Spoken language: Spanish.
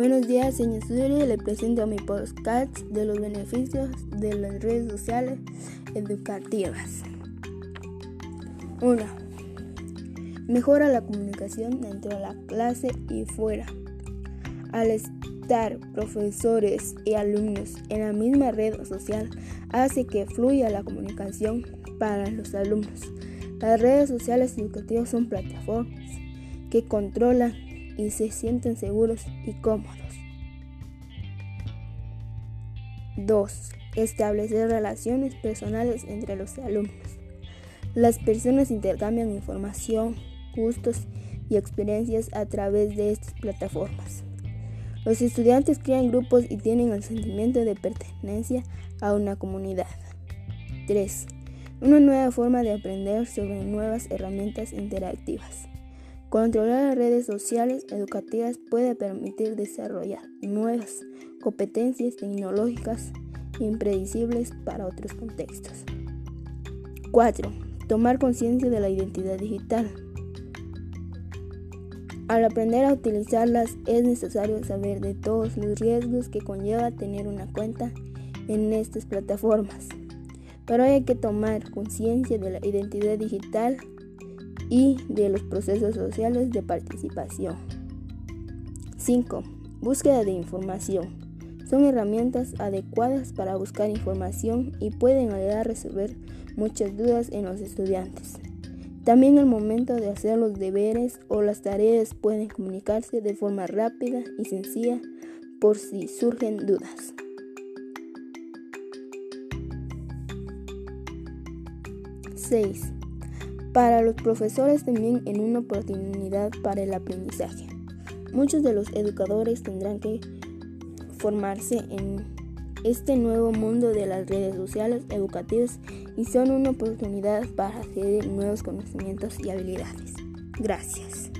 Buenos días, señor Suri. Le presento mi podcast de los beneficios de las redes sociales educativas. 1. Mejora la comunicación dentro de la clase y fuera. Al estar profesores y alumnos en la misma red social, hace que fluya la comunicación para los alumnos. Las redes sociales educativas son plataformas que controlan y se sienten seguros y cómodos. 2. Establecer relaciones personales entre los alumnos. Las personas intercambian información, gustos y experiencias a través de estas plataformas. Los estudiantes crean grupos y tienen el sentimiento de pertenencia a una comunidad. 3. Una nueva forma de aprender sobre nuevas herramientas interactivas. Controlar las redes sociales educativas puede permitir desarrollar nuevas competencias tecnológicas impredecibles para otros contextos. 4. Tomar conciencia de la identidad digital. Al aprender a utilizarlas es necesario saber de todos los riesgos que conlleva tener una cuenta en estas plataformas. Pero hay que tomar conciencia de la identidad digital y de los procesos sociales de participación. 5. Búsqueda de información. Son herramientas adecuadas para buscar información y pueden ayudar a resolver muchas dudas en los estudiantes. También al momento de hacer los deberes o las tareas pueden comunicarse de forma rápida y sencilla por si surgen dudas. 6. Para los profesores también en una oportunidad para el aprendizaje. Muchos de los educadores tendrán que formarse en este nuevo mundo de las redes sociales educativas y son una oportunidad para adquirir nuevos conocimientos y habilidades. Gracias.